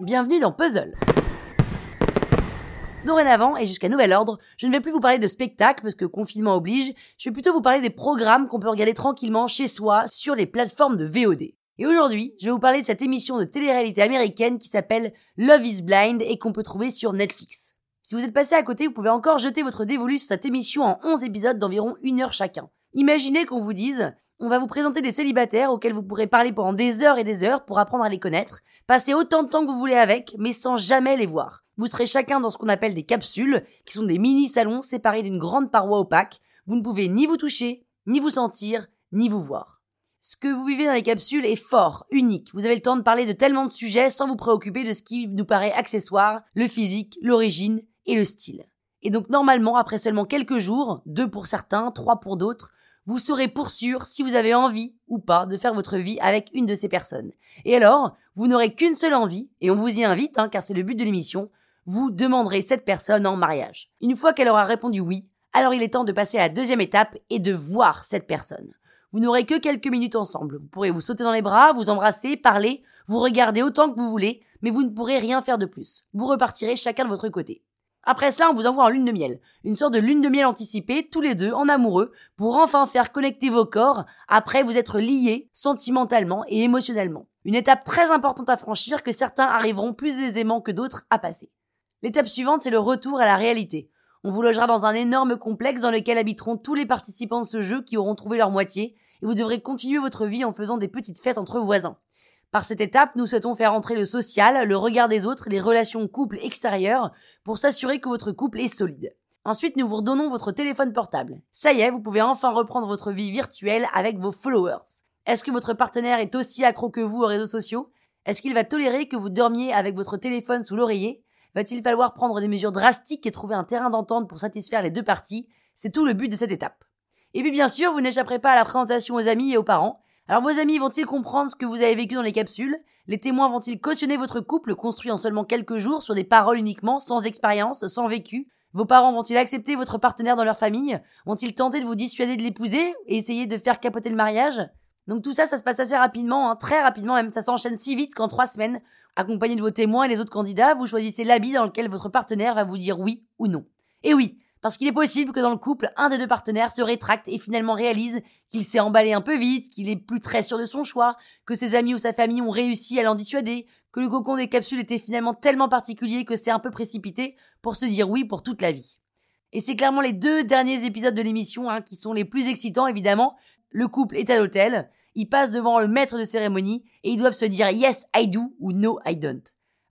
Bienvenue dans Puzzle. Dorénavant, et jusqu'à nouvel ordre, je ne vais plus vous parler de spectacles parce que confinement oblige, je vais plutôt vous parler des programmes qu'on peut regarder tranquillement chez soi sur les plateformes de VOD. Et aujourd'hui, je vais vous parler de cette émission de télé-réalité américaine qui s'appelle Love is Blind et qu'on peut trouver sur Netflix. Si vous êtes passé à côté, vous pouvez encore jeter votre dévolu sur cette émission en 11 épisodes d'environ une heure chacun. Imaginez qu'on vous dise, on va vous présenter des célibataires auxquels vous pourrez parler pendant des heures et des heures pour apprendre à les connaître, passer autant de temps que vous voulez avec, mais sans jamais les voir. Vous serez chacun dans ce qu'on appelle des capsules, qui sont des mini-salons séparés d'une grande paroi opaque. Vous ne pouvez ni vous toucher, ni vous sentir, ni vous voir. Ce que vous vivez dans les capsules est fort, unique. Vous avez le temps de parler de tellement de sujets sans vous préoccuper de ce qui nous paraît accessoire, le physique, l'origine et le style. Et donc normalement, après seulement quelques jours, deux pour certains, trois pour d'autres, vous saurez pour sûr si vous avez envie ou pas de faire votre vie avec une de ces personnes. Et alors, vous n'aurez qu'une seule envie, et on vous y invite, hein, car c'est le but de l'émission, vous demanderez cette personne en mariage. Une fois qu'elle aura répondu oui, alors il est temps de passer à la deuxième étape et de voir cette personne. Vous n'aurez que quelques minutes ensemble. Vous pourrez vous sauter dans les bras, vous embrasser, parler, vous regarder autant que vous voulez, mais vous ne pourrez rien faire de plus. Vous repartirez chacun de votre côté. Après cela, on vous envoie en lune de miel. Une sorte de lune de miel anticipée, tous les deux, en amoureux, pour enfin faire connecter vos corps, après vous être liés, sentimentalement et émotionnellement. Une étape très importante à franchir que certains arriveront plus aisément que d'autres à passer. L'étape suivante, c'est le retour à la réalité. On vous logera dans un énorme complexe dans lequel habiteront tous les participants de ce jeu qui auront trouvé leur moitié, et vous devrez continuer votre vie en faisant des petites fêtes entre voisins. Par cette étape, nous souhaitons faire entrer le social, le regard des autres, les relations couple extérieures, pour s'assurer que votre couple est solide. Ensuite, nous vous redonnons votre téléphone portable. Ça y est, vous pouvez enfin reprendre votre vie virtuelle avec vos followers. Est-ce que votre partenaire est aussi accro que vous aux réseaux sociaux? Est-ce qu'il va tolérer que vous dormiez avec votre téléphone sous l'oreiller? Va-t-il falloir prendre des mesures drastiques et trouver un terrain d'entente pour satisfaire les deux parties? C'est tout le but de cette étape. Et puis bien sûr, vous n'échapperez pas à la présentation aux amis et aux parents. Alors vos amis vont-ils comprendre ce que vous avez vécu dans les capsules? Les témoins vont-ils cautionner votre couple construit en seulement quelques jours sur des paroles uniquement, sans expérience, sans vécu? Vos parents vont-ils accepter votre partenaire dans leur famille? Vont-ils tenter de vous dissuader de l'épouser et essayer de faire capoter le mariage? Donc tout ça, ça se passe assez rapidement, hein, très rapidement même, ça s'enchaîne si vite qu'en trois semaines, accompagné de vos témoins et les autres candidats, vous choisissez l'habit dans lequel votre partenaire va vous dire oui ou non. Et oui, parce qu'il est possible que dans le couple, un des deux partenaires se rétracte et finalement réalise qu'il s'est emballé un peu vite, qu'il est plus très sûr de son choix, que ses amis ou sa famille ont réussi à l'en dissuader, que le cocon des capsules était finalement tellement particulier que c'est un peu précipité pour se dire oui pour toute la vie. Et c'est clairement les deux derniers épisodes de l'émission hein, qui sont les plus excitants évidemment. Le couple est à l'hôtel, ils passent devant le maître de cérémonie et ils doivent se dire yes I do ou no I don't.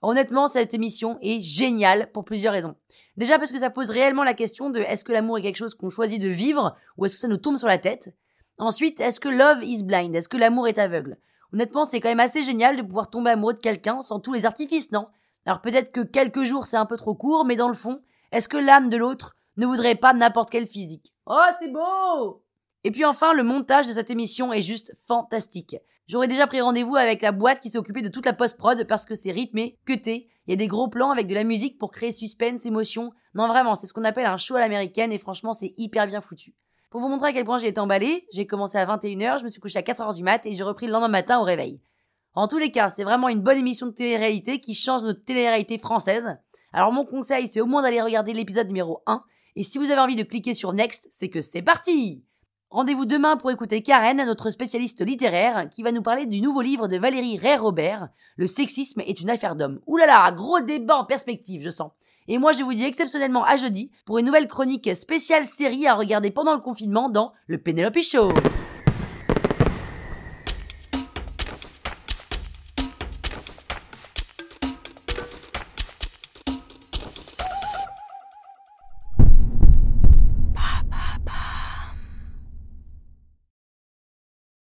Honnêtement, cette émission est géniale pour plusieurs raisons. Déjà parce que ça pose réellement la question de est-ce que l'amour est quelque chose qu'on choisit de vivre ou est-ce que ça nous tombe sur la tête? Ensuite, est-ce que love is blind? Est-ce que l'amour est aveugle? Honnêtement, c'est quand même assez génial de pouvoir tomber amoureux de quelqu'un sans tous les artifices, non? Alors peut-être que quelques jours c'est un peu trop court, mais dans le fond, est-ce que l'âme de l'autre ne voudrait pas n'importe quel physique? Oh, c'est beau et puis enfin, le montage de cette émission est juste fantastique. J'aurais déjà pris rendez-vous avec la boîte qui s'est occupée de toute la post-prod parce que c'est rythmé, cuté, il y a des gros plans avec de la musique pour créer suspense, émotion. Non vraiment, c'est ce qu'on appelle un show à l'américaine et franchement c'est hyper bien foutu. Pour vous montrer à quel point j'ai été emballée, j'ai commencé à 21h, je me suis couché à 4h du mat et j'ai repris le lendemain matin au réveil. En tous les cas, c'est vraiment une bonne émission de télé-réalité qui change notre télé-réalité française. Alors mon conseil, c'est au moins d'aller regarder l'épisode numéro 1. Et si vous avez envie de cliquer sur Next, c'est que c'est parti Rendez-vous demain pour écouter Karen, notre spécialiste littéraire, qui va nous parler du nouveau livre de Valérie Ray-Robert, Le sexisme est une affaire d'homme. Là, gros débat en perspective, je sens. Et moi, je vous dis exceptionnellement à jeudi pour une nouvelle chronique spéciale série à regarder pendant le confinement dans le Penelope Show.